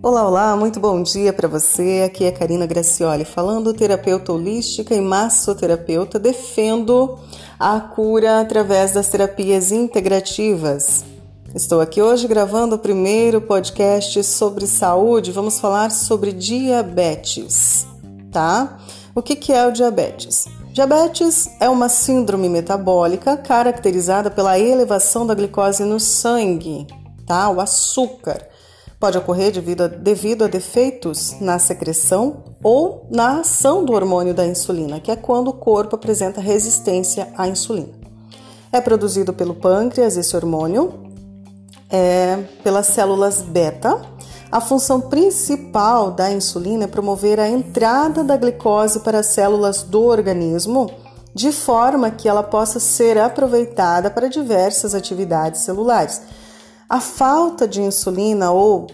Olá, olá, muito bom dia para você. Aqui é Karina Gracioli falando, terapeuta holística e massoterapeuta. Defendo a cura através das terapias integrativas. Estou aqui hoje gravando o primeiro podcast sobre saúde. Vamos falar sobre diabetes, tá? O que, que é o diabetes? Diabetes é uma síndrome metabólica caracterizada pela elevação da glicose no sangue, tá? O açúcar. Pode ocorrer devido a, devido a defeitos na secreção ou na ação do hormônio da insulina, que é quando o corpo apresenta resistência à insulina. É produzido pelo pâncreas esse hormônio é, pelas células beta. A função principal da insulina é promover a entrada da glicose para as células do organismo, de forma que ela possa ser aproveitada para diversas atividades celulares. A falta de insulina ou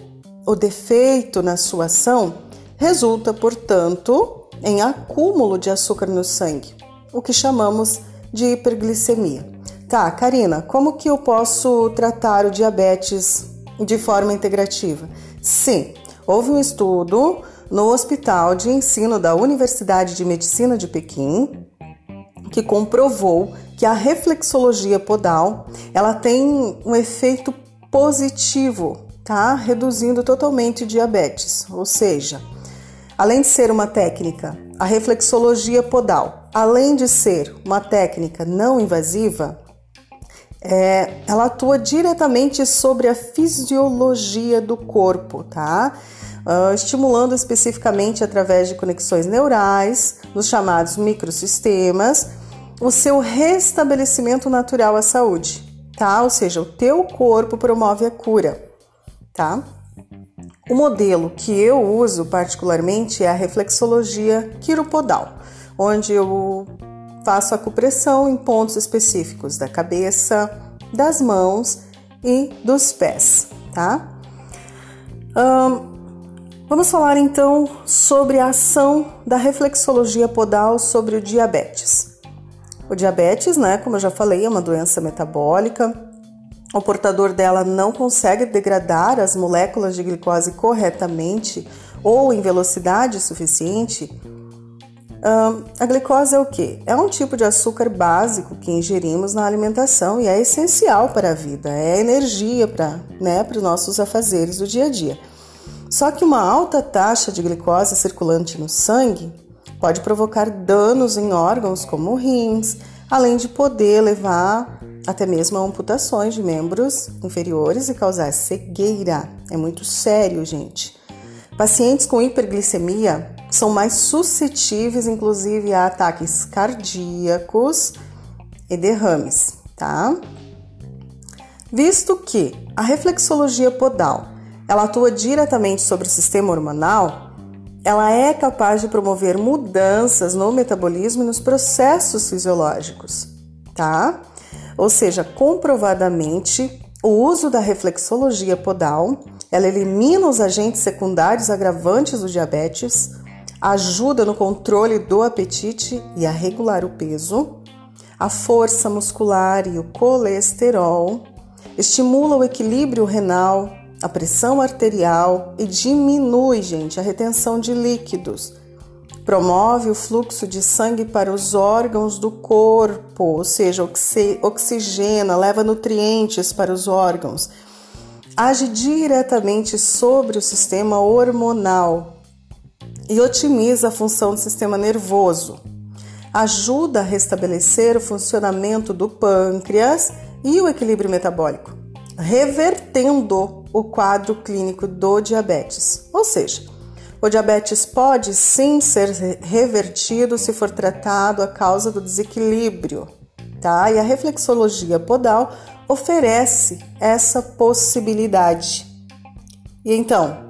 o defeito na sua ação resulta, portanto, em acúmulo de açúcar no sangue, o que chamamos de hiperglicemia. Tá, Karina, como que eu posso tratar o diabetes de forma integrativa? Sim, houve um estudo no Hospital de Ensino da Universidade de Medicina de Pequim que comprovou que a reflexologia podal ela tem um efeito positivo, tá? Reduzindo totalmente diabetes, ou seja, além de ser uma técnica, a reflexologia podal, além de ser uma técnica não invasiva, é, ela atua diretamente sobre a fisiologia do corpo, tá? Uh, estimulando especificamente através de conexões neurais, nos chamados microsistemas, o seu restabelecimento natural à saúde, tá? Ou seja, o teu corpo promove a cura, tá? O modelo que eu uso particularmente é a reflexologia quiropodal, onde eu Faço acupressão em pontos específicos da cabeça, das mãos e dos pés, tá? vamos falar então sobre a ação da reflexologia podal sobre o diabetes. O diabetes, né, como eu já falei, é uma doença metabólica. O portador dela não consegue degradar as moléculas de glicose corretamente ou em velocidade suficiente a glicose é o que? É um tipo de açúcar básico que ingerimos na alimentação e é essencial para a vida, é energia para né, os nossos afazeres do dia a dia. Só que uma alta taxa de glicose circulante no sangue pode provocar danos em órgãos como rins, além de poder levar até mesmo a amputações de membros inferiores e causar cegueira. É muito sério, gente. Pacientes com hiperglicemia são mais suscetíveis, inclusive, a ataques cardíacos e derrames, tá? Visto que a reflexologia podal ela atua diretamente sobre o sistema hormonal, ela é capaz de promover mudanças no metabolismo e nos processos fisiológicos, tá? Ou seja, comprovadamente, o uso da reflexologia podal, ela elimina os agentes secundários agravantes do diabetes, ajuda no controle do apetite e a regular o peso, a força muscular e o colesterol, estimula o equilíbrio renal, a pressão arterial e diminui, gente, a retenção de líquidos. Promove o fluxo de sangue para os órgãos do corpo, ou seja, oxigena, leva nutrientes para os órgãos. Age diretamente sobre o sistema hormonal, e otimiza a função do sistema nervoso. Ajuda a restabelecer o funcionamento do pâncreas e o equilíbrio metabólico, revertendo o quadro clínico do diabetes. Ou seja, o diabetes pode sim ser revertido se for tratado a causa do desequilíbrio, tá? E a reflexologia podal oferece essa possibilidade. E então,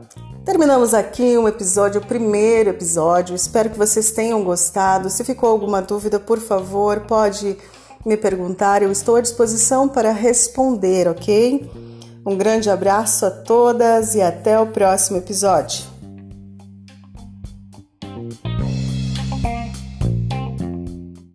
Terminamos aqui um episódio, o primeiro episódio. Espero que vocês tenham gostado. Se ficou alguma dúvida, por favor, pode me perguntar. Eu estou à disposição para responder, ok? Um grande abraço a todas e até o próximo episódio.